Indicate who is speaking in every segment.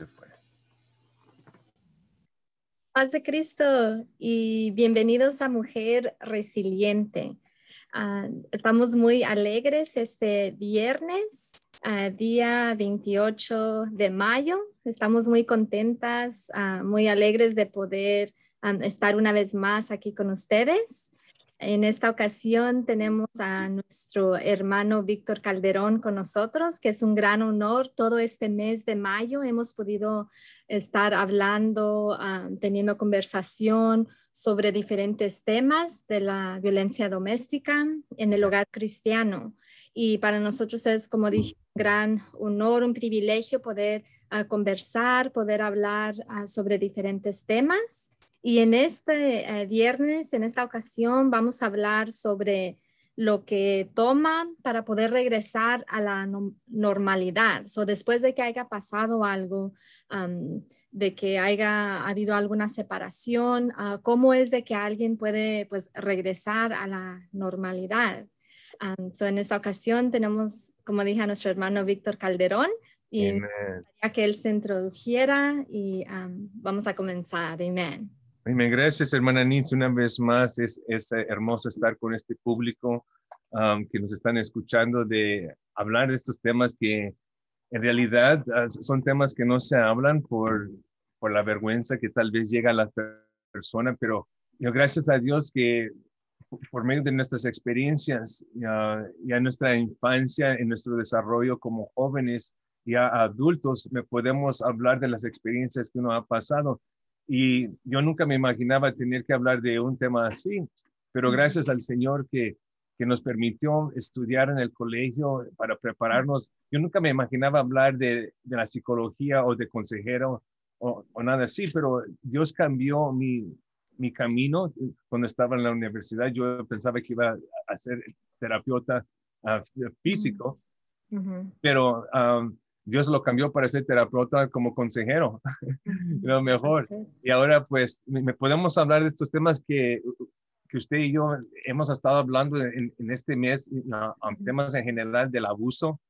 Speaker 1: Se fue.
Speaker 2: Paz de Cristo y bienvenidos a Mujer Resiliente. Ah, estamos muy alegres este viernes, ah, día 28 de mayo. Estamos muy contentas, ah, muy alegres de poder estar una vez más aquí con ustedes. En esta ocasión tenemos a nuestro hermano Víctor Calderón con nosotros, que es un gran honor. Todo este mes de mayo hemos podido estar hablando, ah, teniendo conversación sobre diferentes temas de la violencia doméstica en el hogar cristiano. Y para nosotros es, como dije, un gran honor, un privilegio poder ah, conversar, poder hablar ah, sobre diferentes temas. Y en este eh, viernes, en esta ocasión, vamos a hablar sobre lo que toma para poder regresar a la normalidad. So, después de que haya pasado algo, de que haya habido alguna separación, uh, ¿cómo es de que alguien puede pues, regresar a la normalidad? so, en esta ocasión tenemos, como dije, a nuestro hermano Víctor Calderón y ya que él se introdujera y vamos a comenzar. Amén.
Speaker 1: Gracias, hermana Nitz, una vez más. Es, es hermoso estar con este público um, que nos están escuchando de hablar de estos temas que en realidad ah, son temas que no se hablan por, por la vergüenza que tal vez llega a la persona, pero yo, gracias a Dios que por medio de nuestras experiencias, ya, ya nuestra infancia, en nuestro desarrollo como jóvenes y adultos, podemos hablar de las experiencias que uno ha pasado y yo nunca me imaginaba tener que hablar de un tema así, pero gracias al Señor que, que nos permitió estudiar en el colegio para prepararnos. Yo nunca me imaginaba hablar de, de la psicología o de consejero o, o, nada así, pero Dios cambió mi, mi camino cuando estaba en la universidad. Yo pensaba que iba a ser terapeuta uh, físico, pero um, Dios lo cambió para ser terapeuta como consejero, lo mejor. Y ahora pues me podemos hablar de estos temas que, que usted y yo hemos estado hablando en, este mes, temas en general del abuso,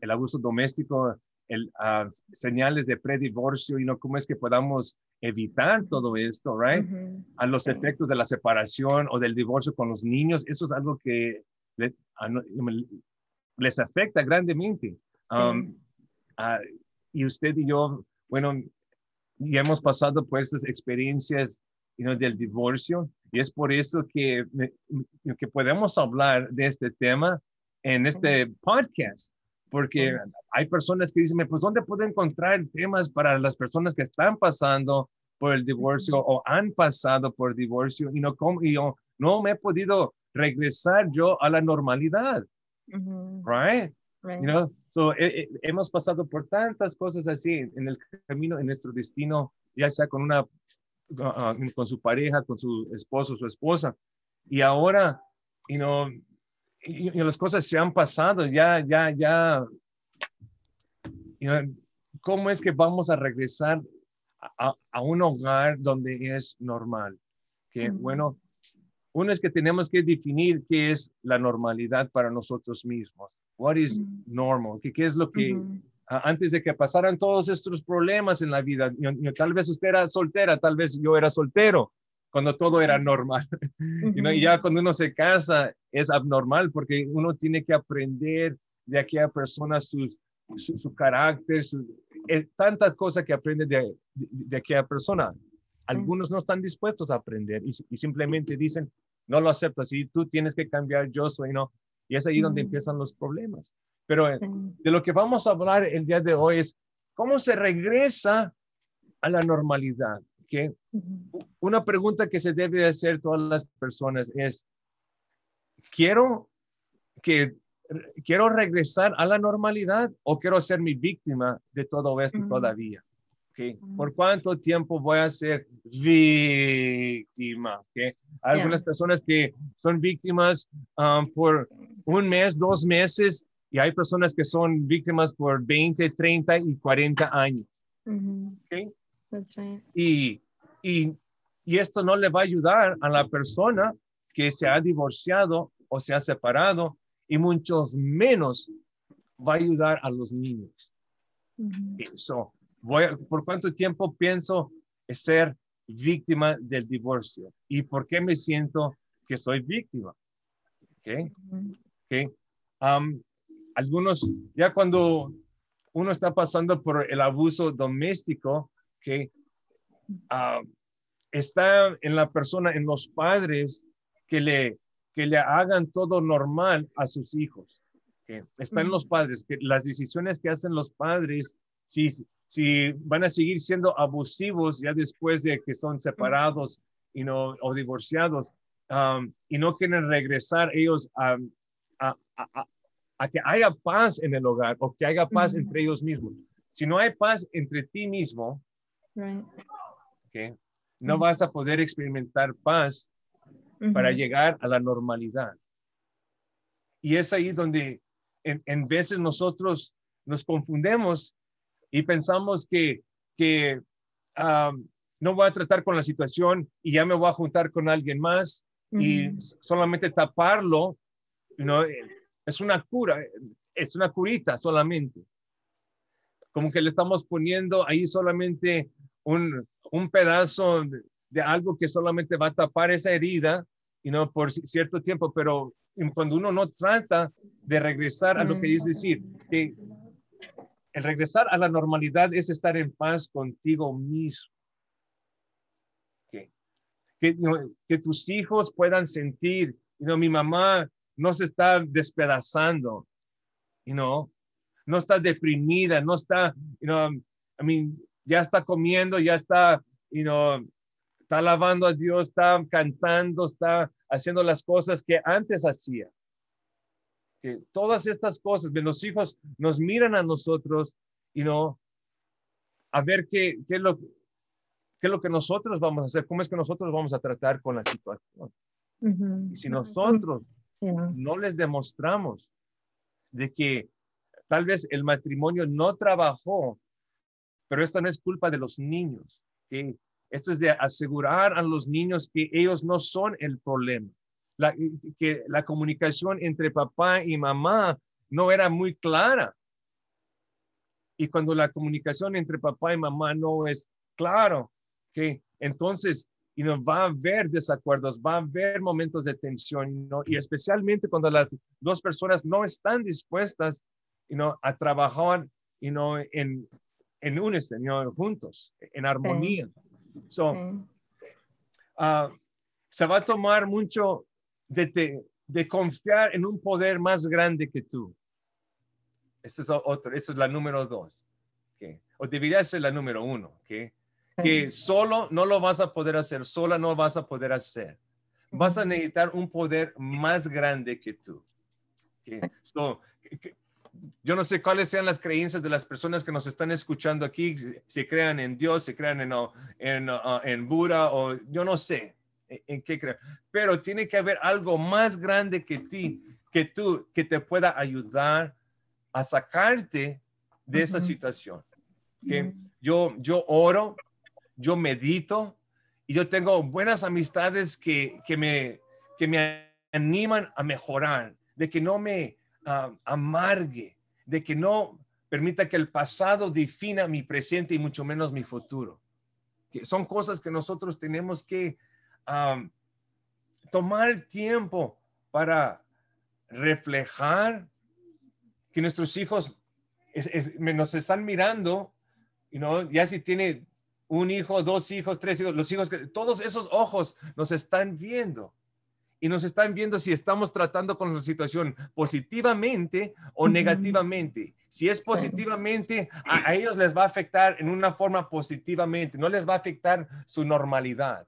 Speaker 1: el abuso doméstico, el, uh, señales de predivorcio y no cómo es que podamos evitar todo esto, right? A los efectos de la separación o del divorcio con los niños, eso es algo que les afecta grandemente. Um, ah, y usted y yo, bueno, ya hemos pasado por estas experiencias del divorcio y es por eso que, que podemos hablar de este tema en este podcast, porque hay personas que dicen, pues, ¿dónde puedo encontrar temas para las personas que están pasando por el divorcio o han pasado por divorcio y no, y yo no me he podido regresar yo a la normalidad? Right? You know, eh, eh, hemos pasado por tantas cosas así en el camino, en nuestro destino, ya sea con una, ah, con su pareja, con su esposo, su esposa. Y ahora, you know, y, las cosas se han pasado, ya, ya, ya. ¿Cómo es que vamos a regresar a, a, un hogar donde es normal? Que, bueno, uno es que tenemos que definir qué es la normalidad para nosotros mismos. What is normal? ¿Qué, qué es lo que antes de que pasaran todos estos problemas en la vida? tal vez usted era soltera, tal vez yo era soltero cuando todo era normal. y ya cuando uno se casa es abnormal porque uno tiene que aprender de aquella persona su, su, carácter, su, eh, tantas cosas que aprende de, de, aquella persona. Algunos no están dispuestos a aprender y, y, simplemente dicen, no lo acepto, si tú tienes que cambiar, yo soy, no. Y es ahí donde empiezan los problemas. Pero eh, de lo que vamos a hablar el día de hoy es cómo se regresa a la normalidad. que Una pregunta que se debe hacer todas las personas es, ¿quiero que quiero regresar a la normalidad o quiero ser mi víctima de todo esto todavía? ¿Por cuánto tiempo voy a ser víctima? ¿Okay? Algunas personas que son víctimas um, por un mes, dos meses, y hay personas que son víctimas por 20, 30 y 40 años. y, y, y esto no le va a ayudar a la persona que se ha divorciado o se ha separado, y muchos menos va a ayudar a los niños. So, voy ¿Por cuánto tiempo pienso ser víctima del divorcio? ¿Y por qué me siento que soy víctima? Okay. Okay. algunos, ya cuando uno está pasando por el abuso doméstico, que está en la persona, en los padres, que le, que le hagan todo normal a sus hijos. que Está en los padres, que las decisiones que hacen los padres, si, si van a seguir siendo abusivos ya después de que son separados y no, o divorciados, y no quieren regresar ellos a, a, a, que haya paz en el hogar o que haya paz entre ellos mismos. Si no hay paz entre ti mismo, no vas a poder experimentar paz para llegar a la normalidad. Y es ahí donde en, veces nosotros nos confundemos y pensamos que, que no voy a tratar con la situación y ya me voy a juntar con alguien más y solamente taparlo, ¿no? Es una cura, es una curita solamente. Como que le estamos poniendo ahí solamente un, un pedazo de, algo que solamente va a tapar esa herida, y no por cierto tiempo, pero cuando uno no trata de regresar a lo que es decir, que el regresar a la normalidad es estar en paz contigo mismo. Que, que, tus hijos puedan sentir, you mi mamá no se está despedazando, you know, no está deprimida, no está, you know, I mean, ya está comiendo, ya está, you know, está alabando a Dios, está cantando, está haciendo las cosas que antes hacía. Que todas estas cosas, los hijos nos miran a nosotros y no a ver qué, qué, es lo, qué es lo que nosotros vamos a hacer, cómo es que nosotros vamos a tratar con la situación. Y si nosotros no les demostramos de que tal vez el matrimonio no trabajó pero esto no es culpa de los niños. que Esto es de asegurar a los niños que ellos no son el problema. La, que la comunicación entre papá y mamá no era muy clara. Y cuando la comunicación entre papá y mamá no es claro, que entonces y no va a haber desacuerdos, va a haber momentos de tensión, y especialmente cuando las dos personas no están dispuestas a trabajar en, en unison, juntos, en armonía. Ah, se va a tomar mucho de, de, confiar en un poder más grande que tú. Esa es otro, esa es la número dos. O debería ser la número uno. que Que solo no lo vas a poder hacer, sola no vas a poder hacer. Vas a necesitar un poder más grande que tú. So, yo no sé cuáles sean las creencias de las personas que nos están escuchando aquí, si crean en Dios, si crean en, en, en Buda o yo no sé en, qué crean, pero tiene que haber algo más grande que ti, que tú, que te pueda ayudar a sacarte de esa situación. Que yo, yo oro, yo medito y yo tengo buenas amistades que, que, me, que me animan a mejorar, de que no me amargue, de que no permita que el pasado defina mi presente y mucho menos mi futuro. Que son cosas que nosotros tenemos que tomar tiempo para reflejar que nuestros hijos nos están mirando, y no ya si tiene un hijo, dos hijos, tres hijos, los hijos, que todos esos ojos nos están viendo y nos están viendo si estamos tratando con la situación positivamente o negativamente. Si es positivamente, a, ellos les va a afectar en una forma positivamente, no les va a afectar su normalidad.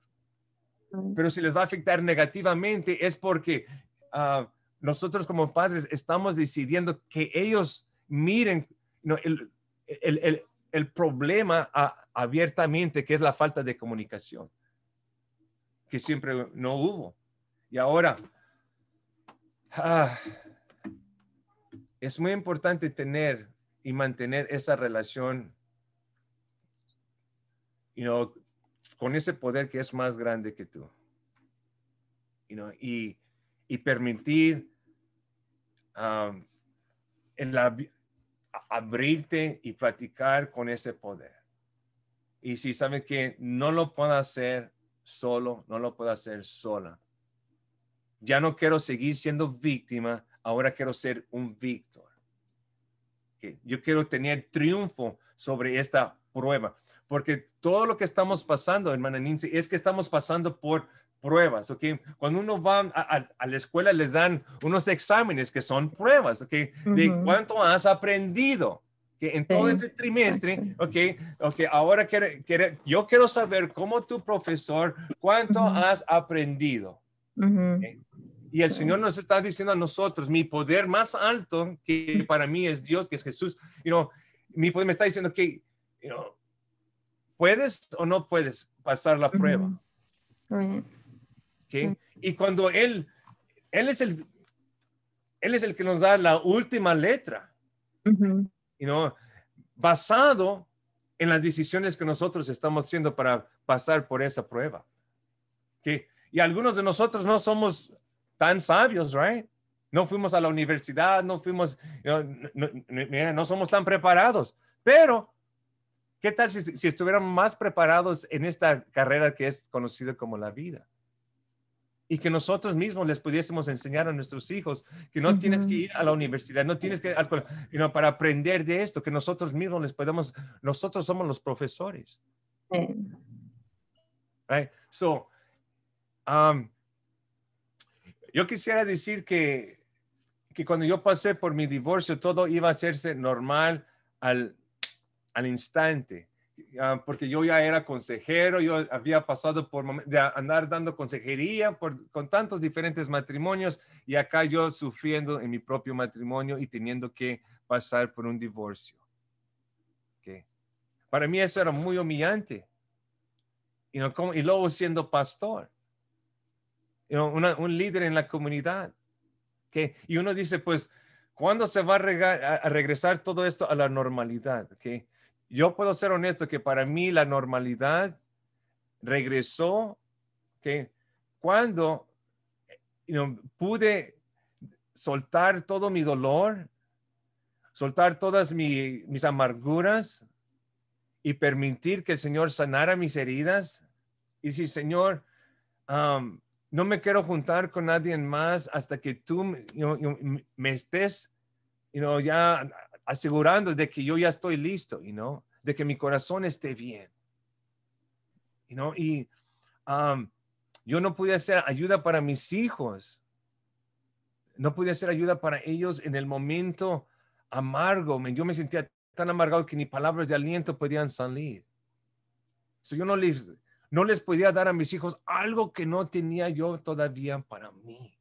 Speaker 1: Pero si les va a afectar negativamente es porque ah, nosotros como padres estamos decidiendo que ellos miren el, el, el, problema abiertamente, que es la falta de comunicación, que siempre no hubo. Y ahora, ah, es muy importante tener y mantener esa relación con ese poder que es más grande que tú. y, y, permitir la, abrirte y platicar con ese poder. Y si sabe que no lo puedo hacer solo, no lo puedo hacer sola. Ya no quiero seguir siendo víctima, ahora quiero ser un víctor. Yo quiero tener triunfo sobre esta prueba, porque todo lo que estamos pasando, hermana Nancy, es que estamos pasando por pruebas, ¿ok? Cuando uno va a, la escuela les dan unos exámenes que son pruebas, ¿ok? De cuánto has aprendido que en todo este trimestre, ok, ok, ahora quiere, quiere, yo quiero saber cómo tu profesor, cuánto has aprendido. Y el Señor nos está diciendo a nosotros, mi poder más alto que para mí es Dios, que es Jesús, you know, mi poder me está diciendo que, you know, puedes o no puedes pasar la prueba. Y cuando Él, Él es el, Él es el que nos da la última letra, you know, basado en las decisiones que nosotros estamos haciendo para pasar por esa prueba. ¿Okay? Y algunos de nosotros no somos tan sabios, right? No fuimos a la universidad, no fuimos, no, no, somos tan preparados, pero ¿qué tal si, si estuviéramos más preparados en esta carrera que es conocida como la vida? Y que nosotros mismos les pudiésemos enseñar a nuestros hijos que no tienes que ir a la universidad, no tienes que, you para aprender de esto, que nosotros mismos les podemos, nosotros somos los profesores. Right? So, um, yo quisiera decir que, que cuando yo pasé por mi divorcio, todo iba a hacerse normal al, al instante. Ah, porque yo ya era consejero, yo había pasado por de andar dando consejería por, con tantos diferentes matrimonios y acá yo sufriendo en mi propio matrimonio y teniendo que pasar por un divorcio. ¿Okay? Para mí eso era muy humillante. y luego siendo pastor, un líder en la comunidad. ¿okay? Y uno dice, pues, ¿cuándo se va a, a regresar todo esto a la normalidad? ¿okay? Yo puedo ser honesto que para mí la normalidad regresó que cuando pude soltar todo mi dolor, soltar todas mis amarguras y permitir que el Señor sanara mis heridas. Y si, Señor, no me quiero juntar con nadie más hasta que tú me estés ya asegurando de que yo ya estoy listo, y no de que mi corazón esté bien. You y um, yo no pude hacer ayuda para mis hijos. No pude hacer ayuda para ellos en el momento amargo. Yo me sentía tan amargado que ni palabras de aliento podían salir. So yo no les, no les podía dar a mis hijos algo que no tenía yo todavía para mí.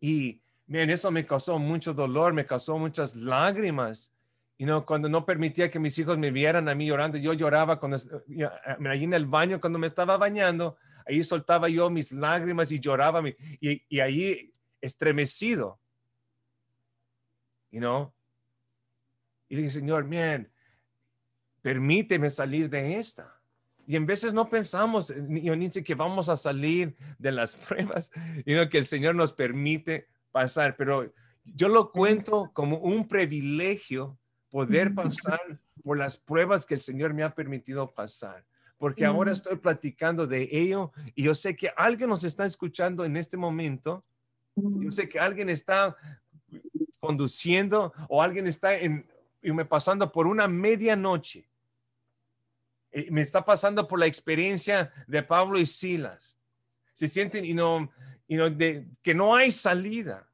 Speaker 1: Y Miren, eso me causó mucho dolor, me causó muchas lágrimas. Y no, cuando no permitía que mis hijos me vieran a mí llorando, yo lloraba cuando, allí en el baño, cuando me estaba bañando, ahí soltaba yo mis lágrimas y lloraba y, y ahí estremecido. You know? Y dije, Señor, bien, permíteme salir de esta. Y en veces no pensamos, ni que vamos a salir de las pruebas, sino que el Señor nos permite pasar, pero yo lo cuento como un privilegio poder pasar por las pruebas que el Señor me ha permitido pasar, porque ahora estoy platicando de ello y yo sé que alguien nos está escuchando en este momento, yo sé que alguien está conduciendo o alguien está en, me pasando por una medianoche. Me está pasando por la experiencia de Pablo y Silas. Se sienten y no, de, que no hay salida.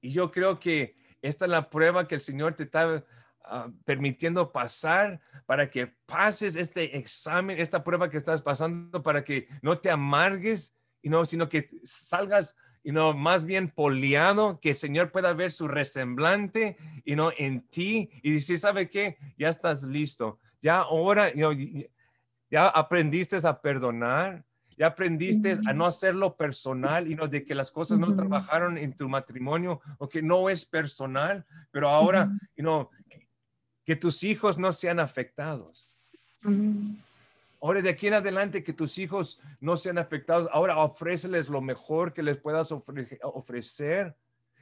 Speaker 1: Y yo creo que esta es la prueba que el Señor te está ah, permitiendo pasar para que pases este examen, esta prueba que estás pasando, para que no te amargues, y no, sino que salgas y no más bien poliado, que el Señor pueda ver su resemblante y no en ti y decir, ¿sabe qué? Ya estás listo. Ya ahora, ya aprendiste a perdonar, ya aprendiste a no hacerlo personal y no de que las cosas no trabajaron en tu matrimonio o que no es personal, pero ahora, you que tus hijos no sean afectados. Ahora de aquí en adelante que tus hijos no sean afectados. Ahora ofréceles lo mejor que les puedas ofrecer.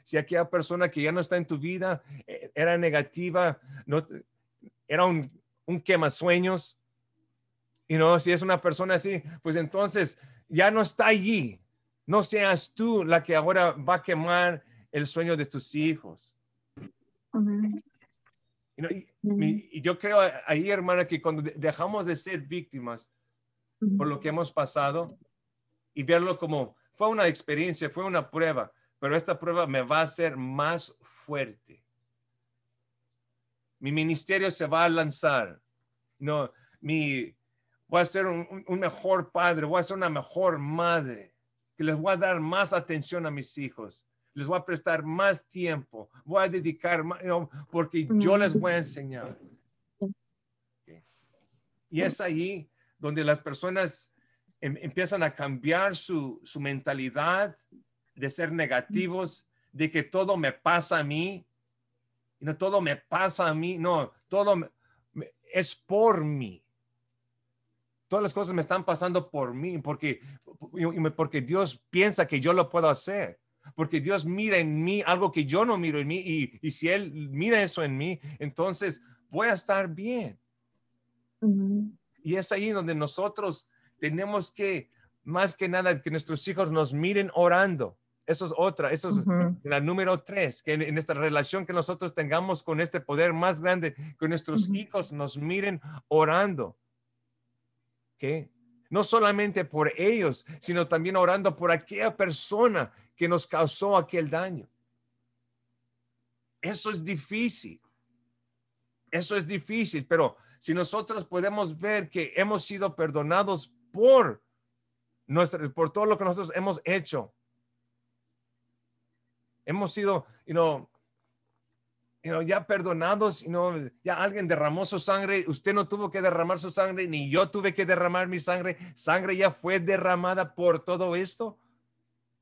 Speaker 1: si aquella persona que ya no está en tu vida eh, era negativa, no, era un, un quemasueños, y no, si es una persona así, pues entonces ya no está allí. No seas tú la que ahora va a quemar el sueño de tus hijos. y, yo creo ahí, hermana, que cuando dejamos de ser víctimas por lo que hemos pasado y verlo como fue una experiencia, fue una prueba, pero esta prueba me va a hacer más fuerte. Mi ministerio se va a lanzar. No, mi, voy a ser un, un mejor padre, voy a ser una mejor madre, que les voy a dar más atención a mis hijos les voy a prestar más tiempo, voy a dedicar más, porque yo les voy a enseñar. Y es ahí donde las personas em, empiezan a cambiar su, mentalidad de ser negativos, de que todo me pasa a mí, y no todo me pasa a mí, no, todo es por mí. Todas las cosas me están pasando por mí, porque, porque Dios piensa que yo lo puedo hacer porque Dios mira en mí algo que yo no miro en mí y, si Él mira eso en mí, entonces voy a estar bien. Y es ahí donde nosotros tenemos que, más que nada, que nuestros hijos nos miren orando. Eso es otra, eso es la número tres, que en, esta relación que nosotros tengamos con este poder más grande, que nuestros hijos nos miren orando. No solamente por ellos, sino también orando por aquella persona que nos causó aquel daño. Eso es difícil. Eso es difícil, pero si nosotros podemos ver que hemos sido perdonados por nuestra, por todo lo que nosotros hemos hecho, hemos sido, you know, ya perdonados, you ya alguien derramó su sangre, usted no tuvo que derramar su sangre, ni yo tuve que derramar mi sangre, sangre ya fue derramada por todo esto.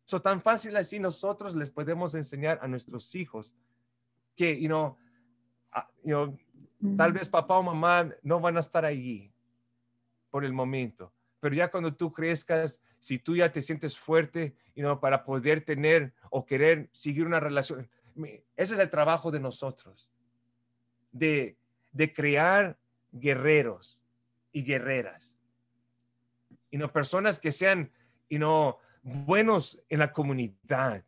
Speaker 1: So, tan fácil así nosotros les podemos enseñar a nuestros hijos que, you know, ah, tal vez papá o mamá no van a estar allí por el momento, pero ya cuando tú crezcas, si tú ya te sientes fuerte, you know, para poder tener o querer seguir una relación, ese es el trabajo de nosotros, de, de crear guerreros y guerreras, y no personas que sean, y no buenos en la comunidad.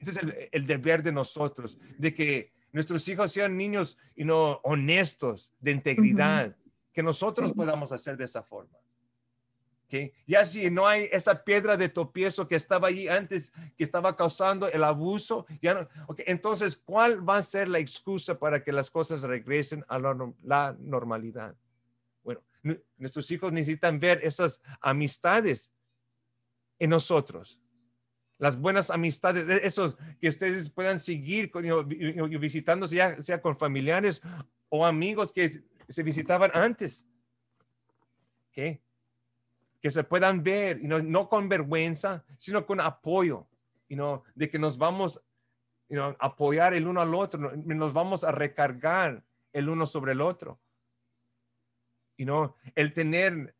Speaker 1: Ese es el, deber de nosotros, de que nuestros hijos sean niños y no honestos, de integridad, que nosotros podamos hacer de esa forma. ¿Okay? Ya si no hay esa piedra de topiezo que estaba allí antes, que estaba causando el abuso, ya no, entonces, ¿cuál va a ser la excusa para que las cosas regresen a la normalidad? Bueno, nuestros hijos necesitan ver esas amistades en nosotros. Las buenas amistades, e-, esos que ustedes puedan seguir visitándose ya sea con familiares o amigos que se visitaban antes. ¿Qué? Que se puedan ver, no, no con vergüenza, sino con apoyo, no de que nos vamos a apoyar el uno al otro, nos vamos a recargar el uno sobre el otro. y no el tener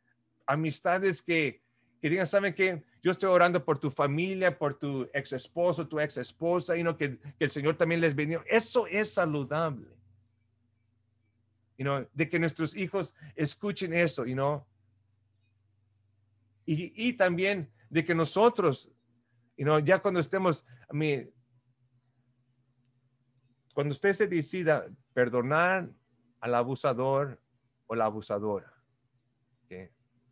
Speaker 1: amistades que, que digan, ¿saben qué? Yo estoy orando por tu familia, por tu ex esposo, tu ex esposa, y no que, el Señor también les bendiga. Eso es saludable. You know, de que nuestros hijos escuchen eso, you know. Y, y también de que nosotros, you know, ya cuando estemos, a mí, cuando usted se decida perdonar al abusador o la abusadora,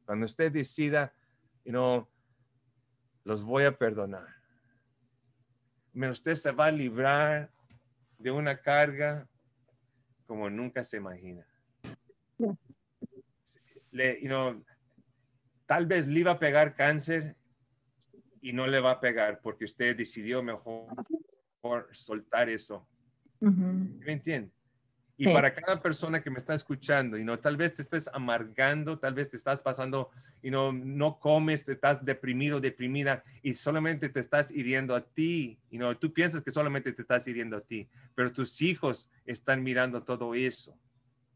Speaker 1: cuando usted decida, you know, los voy a perdonar. Pero usted se va a librar de una carga como nunca se imagina. Le, tal vez le iba a pegar cáncer y no le va a pegar porque usted decidió mejor soltar eso. ¿Me entiende? Y para cada persona que me está escuchando, y no, tal vez te estés amargando, tal vez te estás pasando y no, no comes, te estás deprimido, deprimida y solamente te estás hiriendo a ti. Y no, tú piensas que solamente te estás hiriendo a ti, pero tus hijos están mirando todo eso.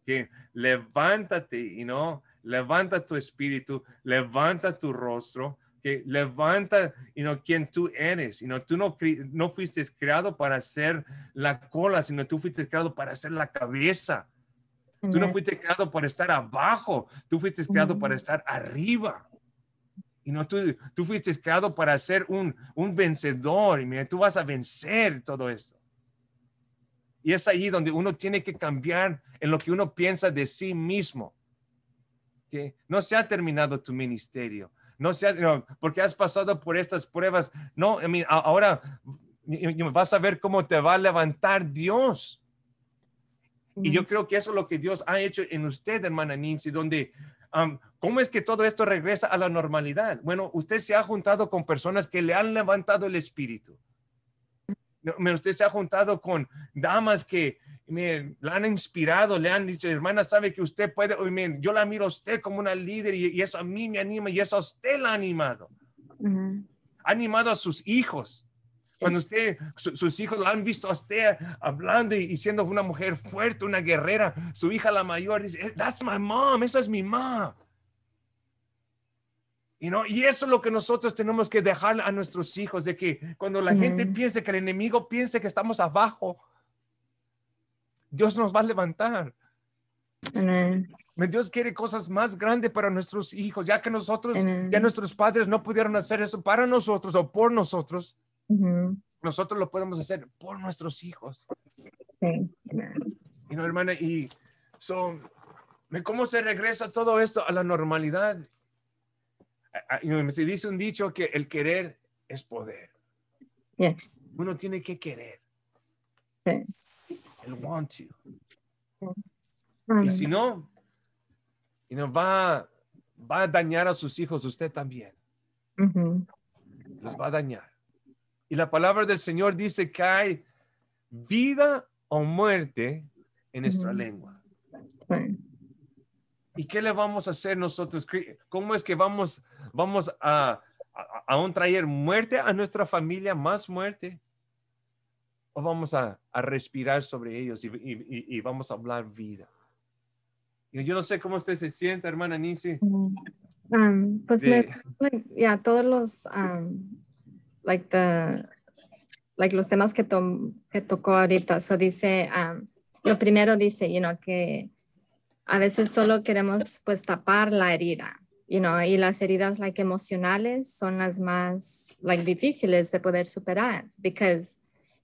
Speaker 1: Que levántate y no, levanta tu espíritu, levanta tu rostro, que levanta you know, quien tú eres. You know, tú no, no fuiste creado para ser la cola, sino tú fuiste creado para ser la cabeza. Tú no fuiste creado para estar abajo, tú fuiste creado para estar arriba. Y no, tú, tú fuiste creado para ser un, un vencedor. Y mira, tú vas a vencer todo esto. Y es ahí donde uno tiene que cambiar en lo que uno piensa de sí mismo. Que No se ha terminado tu ministerio. No se ha, porque has pasado por estas pruebas. No, ahora vas a ver cómo te va a levantar Dios. Y yo creo que eso es lo que Dios ha hecho en usted, hermana Nancy, donde, ¿cómo es que todo esto regresa a la normalidad? Bueno, usted se ha juntado con personas que le han levantado el espíritu. Usted se ha juntado con damas que le han inspirado, le han dicho, hermana, sabe que usted puede, yo la miro a usted como una líder y, eso a mí me anima y eso a usted la ha animado. Ha animado a sus hijos. Cuando usted, sus hijos la han visto a usted hablando y, siendo una mujer fuerte, una guerrera, su hija la mayor dice, eh, that's my mom, esa es mi mamá. Y, no, y eso es lo que nosotros tenemos que dejar a nuestros hijos, de que cuando la gente piense que el enemigo piense que estamos abajo, Dios nos va a levantar. Dios quiere cosas más grandes para nuestros hijos, ya que nosotros, ya nuestros padres no pudieron hacer eso para nosotros o por nosotros. Nosotros lo podemos hacer por nuestros hijos. Y no, hermana, y son ¿cómo se regresa todo esto a la normalidad? Se dice un dicho que el querer es poder. Uno tiene que querer. El want to. Y si no, y no va, va a dañar a sus hijos usted también. Los va a dañar. Y la palabra del Señor dice que hay vida o muerte en nuestra lengua. ¿Y qué le vamos a hacer nosotros? ¿Cómo es que vamos, vamos a, a, traer muerte a nuestra familia, más muerte? ¿O vamos a, a respirar sobre ellos y, y, vamos a hablar vida? yo no sé cómo usted se siente, hermana Nisi.
Speaker 2: Um, pues ya todos los um, like the like los temas que, que tocó ahorita. So dice, um, lo primero dice, you know, que a veces solo queremos pues tapar la herida, you know, y las heridas like emocionales son las más like difíciles de poder superar, because,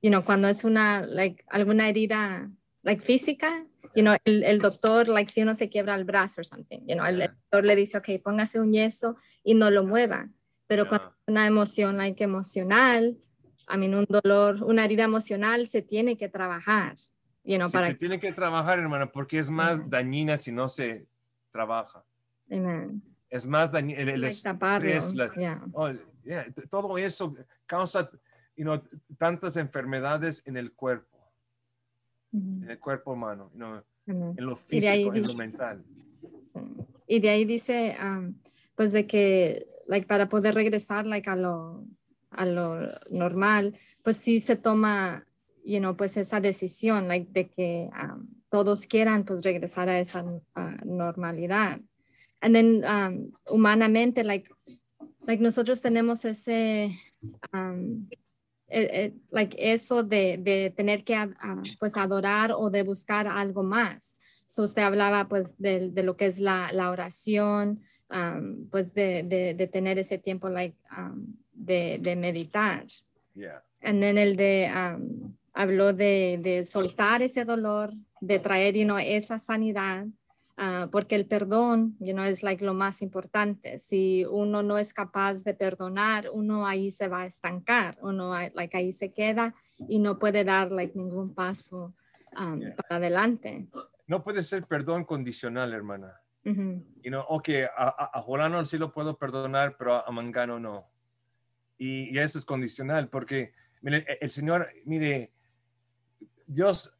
Speaker 2: you know, cuando es una like alguna herida like física, you know, el, el, doctor, like si uno se quiebra el brazo o something, you know, el, doctor le dice, ok, póngase un yeso y no lo mueva. Pero cuando una emoción like emocional, a mí un dolor, una herida emocional se tiene que trabajar. You know, para...
Speaker 1: Se tiene que trabajar, hermana, porque es más dañina si no se trabaja. Es más dañina. El, estrés, oh, todo eso causa you know, tantas enfermedades en el cuerpo, en el cuerpo humano, en lo físico, en lo mental.
Speaker 2: Y de ahí dice, um, pues de que like, para poder regresar like, a, lo, a lo normal, pues sí se toma, you know, pues esa decisión like, de que um, todos quieran pues regresar a esa normalidad. And then um, humanamente, like, like nosotros tenemos ese, um, like eso de, de tener que pues adorar o de buscar algo más. So usted hablaba pues de, de lo que es la, la oración, um, pues de, de, de, tener ese tiempo like, um, de, de, meditar.
Speaker 1: Yeah.
Speaker 2: And then el de, um, habló de, de, soltar ese dolor, de traer you know, esa sanidad, uh, porque el perdón you know, es like, lo más importante. Si uno no es capaz de perdonar, uno ahí se va a estancar, uno like, ahí se queda y no puede dar like, ningún paso um, para adelante.
Speaker 1: No puede ser perdón condicional, hermana. Y no, ok, a, a, Jolano sí lo puedo perdonar, pero a, Mangano no. Y, eso es condicional, porque mire, e, el Señor, mire, Dios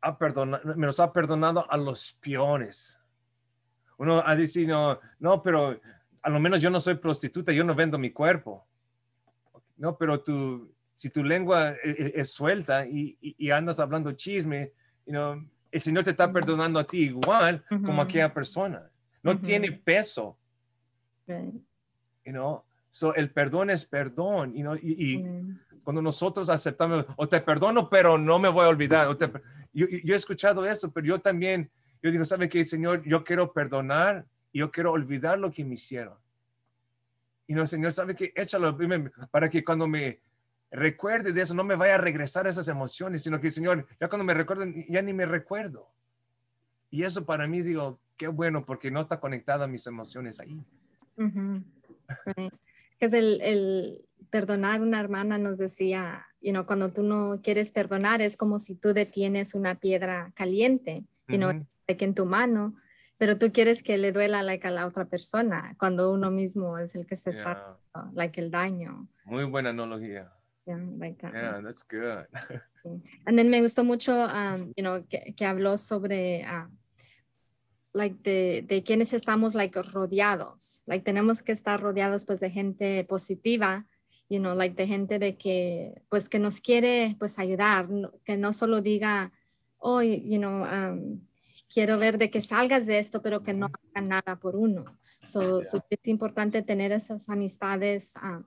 Speaker 1: ha perdonado, me los ha perdonado a los peores. Uno ha dicho, no, no, pero a lo menos yo no soy prostituta, yo no vendo mi cuerpo. No, pero tú, si tu lengua e, e, es, suelta y, y, andas hablando chisme, you know, el Señor te está perdonando a ti igual como a aquella persona. No tiene peso. You know? So, el perdón es perdón. You know, y, y
Speaker 2: Mm.
Speaker 1: cuando nosotros aceptamos, o te perdono, pero no me voy a olvidar. o te per- yo, yo he escuchado eso, pero yo también, yo digo, ¿sabe qué, Señor? Yo quiero perdonar y yo quiero olvidar lo que me hicieron. Y no, Señor, ¿sabe qué? Échalo para que cuando me recuerde de eso, no me vaya a regresar esas emociones, sino que, Señor, ya cuando me recuerden, ya ni me recuerdo. Y eso para mí, digo, qué bueno, porque no está conectada mis emociones ahí.
Speaker 2: Ujú. Right. Es el, el perdonar una hermana nos decía, you know, cuando tú no quieres perdonar es como si tú detienes una piedra caliente, you know, like en tu mano, pero tú quieres que le duela like a la otra persona cuando uno mismo es el que se está
Speaker 1: Yeah.
Speaker 2: haciendo, like el daño.
Speaker 1: Muy buena analogía.
Speaker 2: Yeah, like, uh,
Speaker 1: Yeah, that's good.
Speaker 2: And then me gustó mucho, um, you know, que, que habló sobre, ah, like, de, de quienes estamos, like, rodeados. Like, tenemos que estar rodeados, pues, de gente positiva, you know, like, de gente de que, pues, que nos quiere, pues, ayudar, que no solo diga, oh, you know, um, quiero ver de que salgas de esto, pero que no hagan nada por uno. So, so es importante tener esas amistades, ah,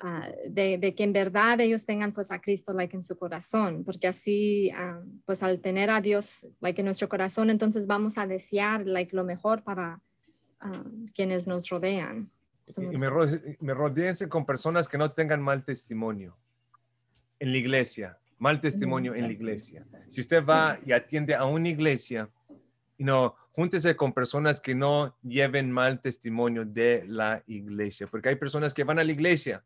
Speaker 2: ah, de, de que en verdad ellos tengan pues a Cristo like en su corazón, porque así ah, pues al tener a Dios like en nuestro corazón, entonces vamos a desear like lo mejor para quienes nos rodean.
Speaker 1: Y me, me rodeense con personas que no tengan mal testimonio en la iglesia, mal testimonio en la iglesia. Si usted va y atiende a una iglesia, you know, júntese con personas que no lleven mal testimonio de la iglesia, porque hay personas que van a la iglesia,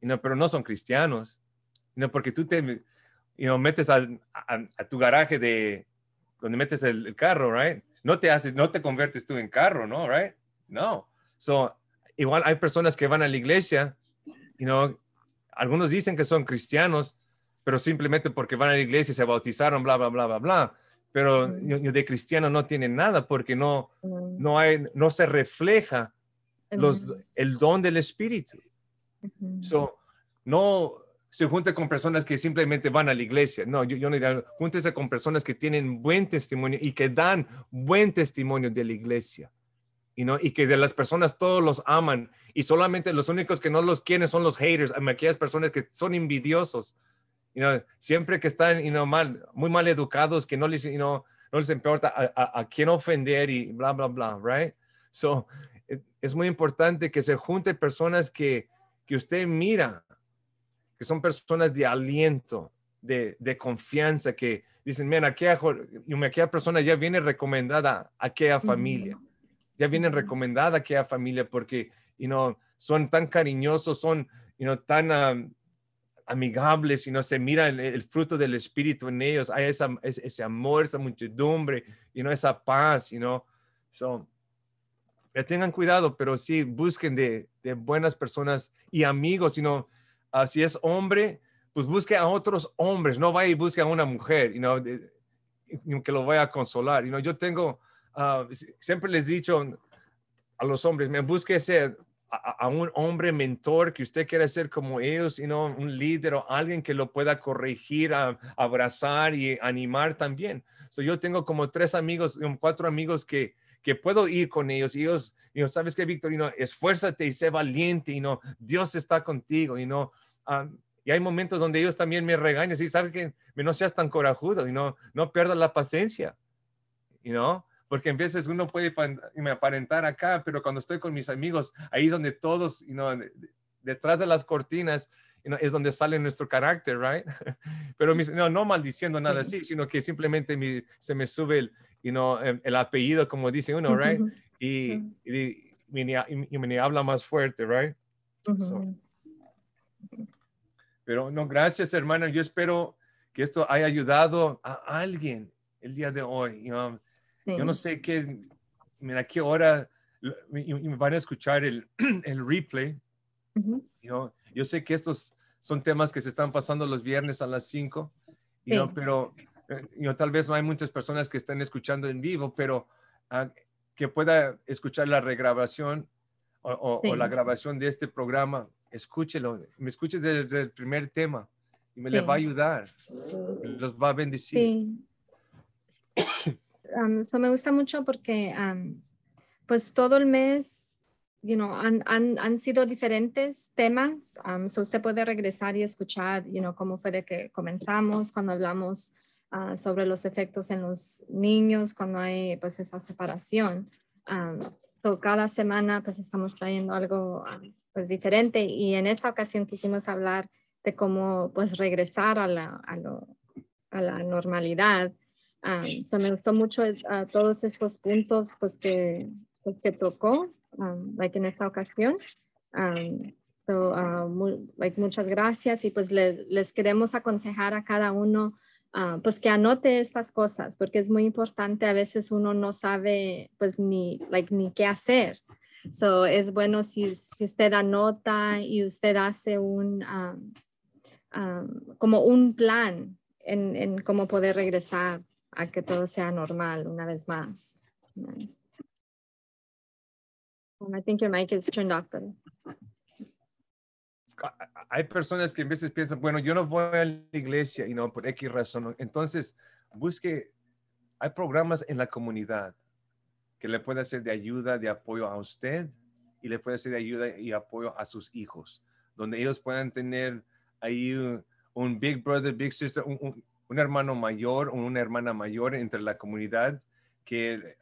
Speaker 1: you know, pero no son cristianos, you know, porque tú te metes a tu garaje de donde metes el, el carro, right? No te haces, no te conviertes tú en carro, ¿no? Right? No. So, igual hay personas que van a la iglesia, you know, algunos dicen que son cristianos, pero simplemente porque van a la iglesia y se bautizaron, bla, bla, bla, bla, bla. Pero de cristiano no tienen nada porque no, no, hay, no se refleja los, el don del Espíritu. So, no se junte con personas que simplemente van a la iglesia. No, yo, yo no diría, júntese con personas que tienen buen testimonio y que dan buen testimonio de la iglesia. Y, no, y que de las personas todos los aman y solamente los únicos que no los quieren son los haters, aquellas personas que son envidiosos. You know, siempre que están you know, mal, muy mal educados, que no les, you know, no les importa a, a, a quién ofender y bla, bla, bla, right? So, eh, es muy importante que se junte personas que, que usted mira, que son personas de aliento, de, de confianza, que dicen, mira, aquella, aquella persona ya viene recomendada a aquella familia, ya viene
Speaker 2: Ujú.
Speaker 1: recomendada a aquella familia porque, you know, son tan cariñosos, son, you know, tan um, amigables, y no se mira el, el fruto del espíritu en ellos, hay esa, ese, ese amor, esa muchedumbre, y no esa paz, you know, so, que tengan cuidado, pero sí busquen de, de buenas personas y amigos, sino ah, si es hombre, pues busque a otros hombres, no vaya y busque a una mujer, you know, de- que lo vaya a consolar. You know, yo tengo, si- siempre les he dicho a los hombres, me busque ese, a, a un hombre mentor que usted quiera ser como ellos, know, un líder o alguien que lo pueda corregir, a- abrazar y animar también. So, yo tengo como tres amigos, um, cuatro amigos que, que puedo ir con ellos y ellos, y no sabes you know, esfuérzate y sé valiente y no, Dios está contigo y no, y hay momentos donde ellos también me regañan y saben que no seas tan corajudo y no, no pierdas la paciencia, you know, porque en veces uno puede me aparentar acá, pero cuando estoy con mis amigos, ahí es donde todos, you know, de- de- detrás de las cortinas, you know, es donde sale nuestro carácter, right? Pero mis- no, no maldiciendo nada así, sino que simplemente mi- se me sube el, you know, el, el apellido, como dice uno, right? Y,
Speaker 2: Ujú.
Speaker 1: y, y me, y me habla más fuerte, right? So. Pero no, gracias, hermana. Yo espero que esto haya ayudado a alguien el día de hoy. you know. Yo no
Speaker 2: Sí.
Speaker 1: sé qué, mira, qué hora y, y van a escuchar el, el replay.
Speaker 2: Ujú.
Speaker 1: you know. Yo sé que estos son temas que se están pasando los viernes a las 5, you know,
Speaker 2: Sí.
Speaker 1: pero eh, you know, tal vez no hay muchas personas que estén escuchando en vivo, pero ah, que pueda escuchar la regrabación o, o- o la
Speaker 2: Sí.
Speaker 1: grabación de este programa, escúchelo, me escuche desde el primer tema y me le va a
Speaker 2: Sí.
Speaker 1: ayudar, los va a bendecir.
Speaker 2: Um, so me gusta mucho porque um, pues todo el mes you know, han, han, han sido diferentes temas. Um, so usted puede regresar y escuchar, you know, cómo fue de que comenzamos cuando hablamos uh, sobre los efectos en los niños cuando hay pues esa separación. So cada semana pues estamos trayendo algo pues, diferente y en esta ocasión quisimos hablar de cómo pues regresar a la, a lo, a la normalidad. Um, so me gustó mucho uh, todos estos puntos pues que, pues, que tocó um, like en esta ocasión. Um, so, uh, like, muchas gracias y pues les, les queremos aconsejar a cada uno uh, pues que anote estas cosas porque es muy importante. A veces uno no sabe pues ni, like, ni qué hacer. So, es bueno si, si usted anota y usted hace un, um, um, como un plan en, en, cómo poder regresar a que todo sea normal una vez más. I think your mic is turned off.
Speaker 1: Hay personas que a veces piensan, bueno, yo no voy a la iglesia y no por X razón. Entonces, busque, hay programas en la comunidad que le puede ser de ayuda, de apoyo a usted y le puede ser de ayuda y apoyo a sus hijos, donde ellos puedan tener ahí un, big brother, big sister, un, un hermano mayor o una hermana mayor entre la comunidad que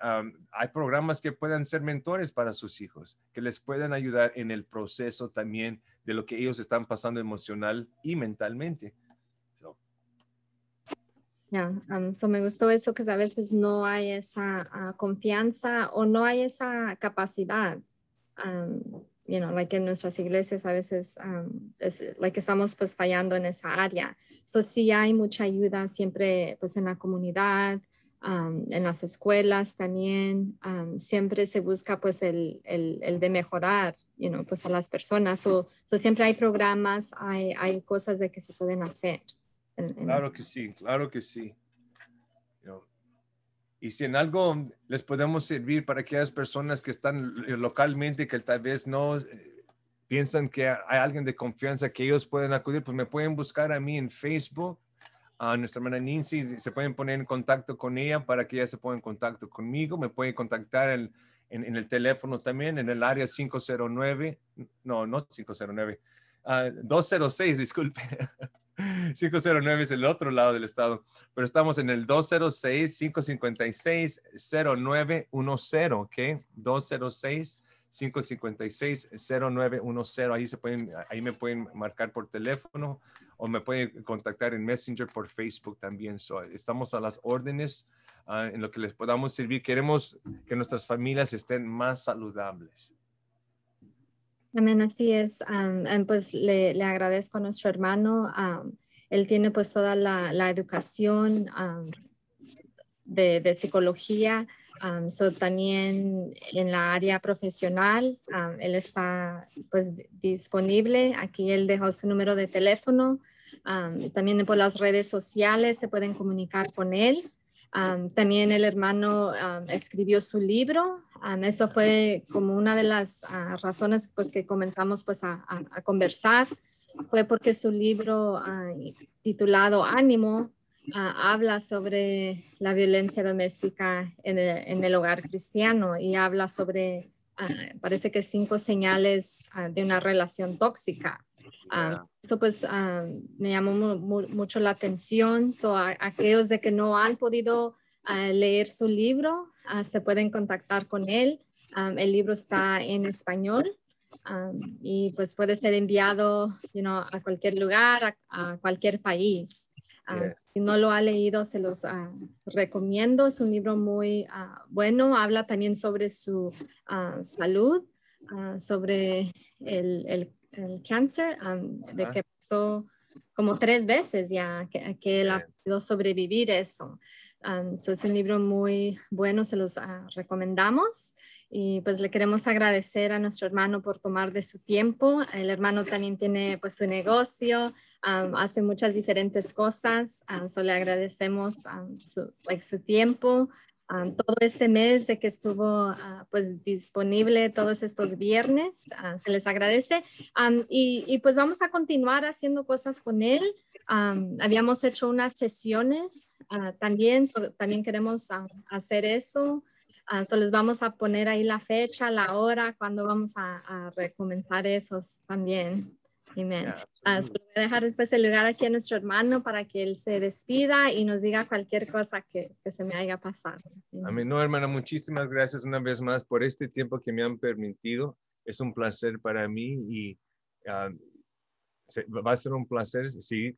Speaker 1: hay programas que puedan ser mentores para sus hijos, que les puedan ayudar en el proceso también de lo que ellos están pasando emocional y mentalmente.
Speaker 2: Ya, me gustó eso que a veces no hay esa ah, confianza o no hay esa capacidad. You know, like en nuestras iglesias a veces, es, like estamos pues fallando en esa área. So sí hay mucha ayuda siempre pues en la comunidad, en las escuelas también siempre se busca pues el, el, el, de mejorar, you know, pues a las personas. O siempre hay programas, hay, hay cosas de que se pueden hacer.
Speaker 1: claro que sí, claro que sí. Y si en algo les podemos servir para aquellas personas que están localmente, que tal vez no eh, piensan que hay alguien de confianza que ellos pueden acudir, pues me pueden buscar a mí en Facebook a nuestra hermana Nancy, se pueden poner en contacto con ella para que ella se ponga en contacto conmigo. Me pueden contactar en, en, el teléfono también, en el área 509, no, no 509, 206, disculpe. 509 es el otro lado del estado, pero estamos en el 206-556-0910, ¿ok? 206 556-0910. Ahí, se pueden, ahí me pueden marcar por teléfono o me pueden contactar en Messenger por Facebook también. estamos a las órdenes ah, en lo que les podamos servir. Queremos que nuestras familias estén más saludables.
Speaker 2: Amén, así es. pues le, agradezco a nuestro hermano. él tiene pues toda la, educación de, de, psicología so también en la área profesional, él está pues disponible. Aquí él dejó su número de teléfono. también por las redes sociales se pueden comunicar con él. También el hermano escribió su libro. eso fue como una de las ah, razones pues, que comenzamos pues, a, conversar. Fue porque su libro ah, titulado Ánimo Ah, habla sobre la violencia doméstica en el, hogar cristiano y habla sobre, parece que cinco señales de una relación tóxica. Esto pues me llamó mucho la atención. So, aquellos de que no han podido leer su libro, se pueden contactar con él. el libro está en español. y pues puede ser enviado a cualquier lugar, a cualquier país. Ah, si no lo ha leído, se los ah, recomiendo. Es un libro muy ah, bueno. Habla también sobre su salud, sobre el, el, el cáncer, de que pasó como tres veces ya que, que él ha podido sobrevivir eso. es un libro muy bueno, se los recomendamos. Y pues le queremos agradecer a nuestro hermano por tomar de su tiempo. El hermano también tiene pues su negocio, hace muchas diferentes cosas. solo le agradecemos su, su, tiempo. Todo este mes de que estuvo uh, pues disponible todos estos viernes, se les agradece. y, y, pues vamos a continuar haciendo cosas con él. habíamos hecho unas sesiones también, también queremos hacer eso. Uh, so les vamos a poner ahí la fecha, la hora, cuando vamos a, a recomenzar esos también. Amén. Uh, so voy a dejar después el lugar aquí a nuestro hermano para que él se despida y nos diga cualquier cosa que, que se me haya pasado.
Speaker 1: Amén. No, hermana, muchísimas gracias una vez más por este tiempo que me han permitido. Es un placer para mí y uh, se, va a ser un placer seguir,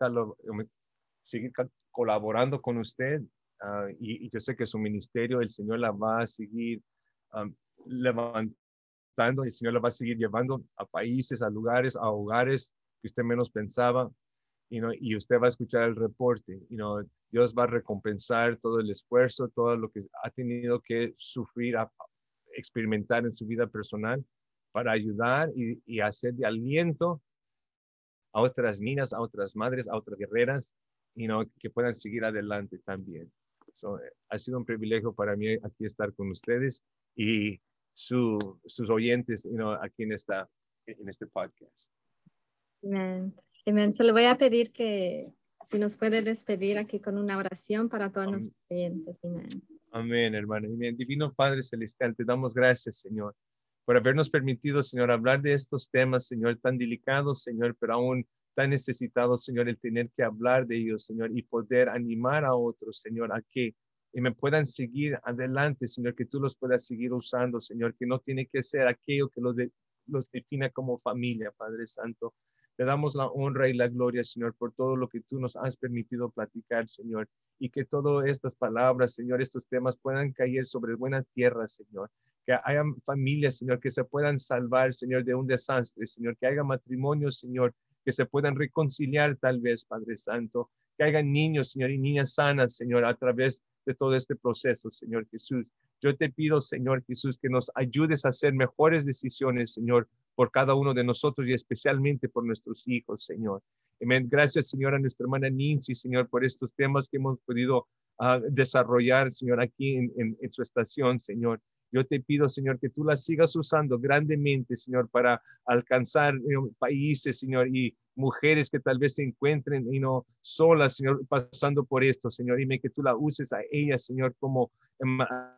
Speaker 1: seguir colaborando con usted uh, y, y, yo sé que su ministerio, el Señor la va a seguir um, levantando, el Señor la va a seguir llevando a países, a lugares, a hogares que usted menos pensaba. You know, y usted va a escuchar el reporte. You know, Dios va a recompensar todo el esfuerzo, todo lo que ha tenido que sufrir, a, experimentar en su vida personal para ayudar y, y hacer de aliento a otras niñas, a otras madres, a otras guerreras, you know, que puedan seguir adelante también. So, ha sido un privilegio para mí aquí estar con ustedes y su, sus oyentes you know, aquí en, esta, en este podcast.
Speaker 2: Amén. Amén. Se le voy a pedir que si nos puede despedir aquí con una oración para todos los oyentes. Amén.
Speaker 1: Amén, hermano. Amén. Divino Padre Celestial, te damos gracias, Señor por habernos permitido, Señor, hablar de estos temas, Señor, tan delicados, Señor, pero aún tan necesitados, Señor, el tener que hablar de ellos, Señor, y poder animar a otros, Señor, a que y me puedan seguir adelante, Señor, que tú los puedas seguir usando, Señor, que no tiene que ser aquello que los, de, los defina como familia, Padre Santo. Te damos la honra y la gloria, Señor, por todo lo que tú nos has permitido platicar, Señor, y que todas estas palabras, Señor, estos temas puedan caer sobre buena tierra, Señor, que haya familias, Señor, que se puedan salvar, Señor, de un desastre, Señor, que haya matrimonios, Señor, que se puedan reconciliar tal vez, Padre Santo, que haya niños, Señor, y niñas sanas, Señor, a través de todo este proceso, Señor Jesús. Yo te pido, Señor Jesús, que nos ayudes a hacer mejores decisiones, Señor, por cada uno de nosotros y especialmente por nuestros hijos, Señor. Amén. Gracias, Señor, a nuestra hermana Nancy, Señor, por estos temas que hemos podido uh, desarrollar, Señor, aquí en, en, en su estación, Señor. Yo te pido, Señor, que tú las sigas usando grandemente, Señor, para alcanzar países, Señor, y mujeres que tal vez se encuentren y no solas, Señor, pasando por esto, Señor. Dime que tú la uses a ellas, Señor, como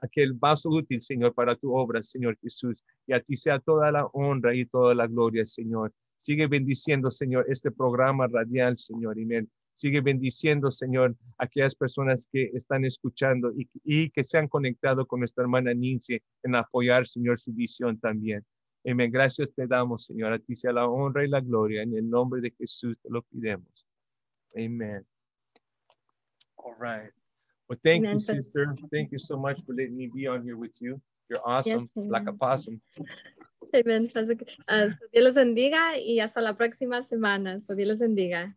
Speaker 1: aquel vaso útil, Señor, para tu obra, Señor Jesús. Y a ti sea toda la honra y toda la gloria, Señor. Sigue bendiciendo, Señor, este programa radial, Señor. Amén. Sigue bendiciendo, Señor, a aquellas personas que están escuchando y, y, que se han conectado con nuestra hermana Nince en apoyar, Señor, su visión también. Amén. Gracias te damos, Señor. A ti sea la honra y la gloria. En el nombre de Jesús te lo pidemos. Amen. All right. Well, thank Amen. you, sister. Thank you so much for letting me be on here with you. You're awesome, yes, like a possum.
Speaker 2: Amen. Uh, Dios los bendiga y hasta la próxima semana. Dios los bendiga.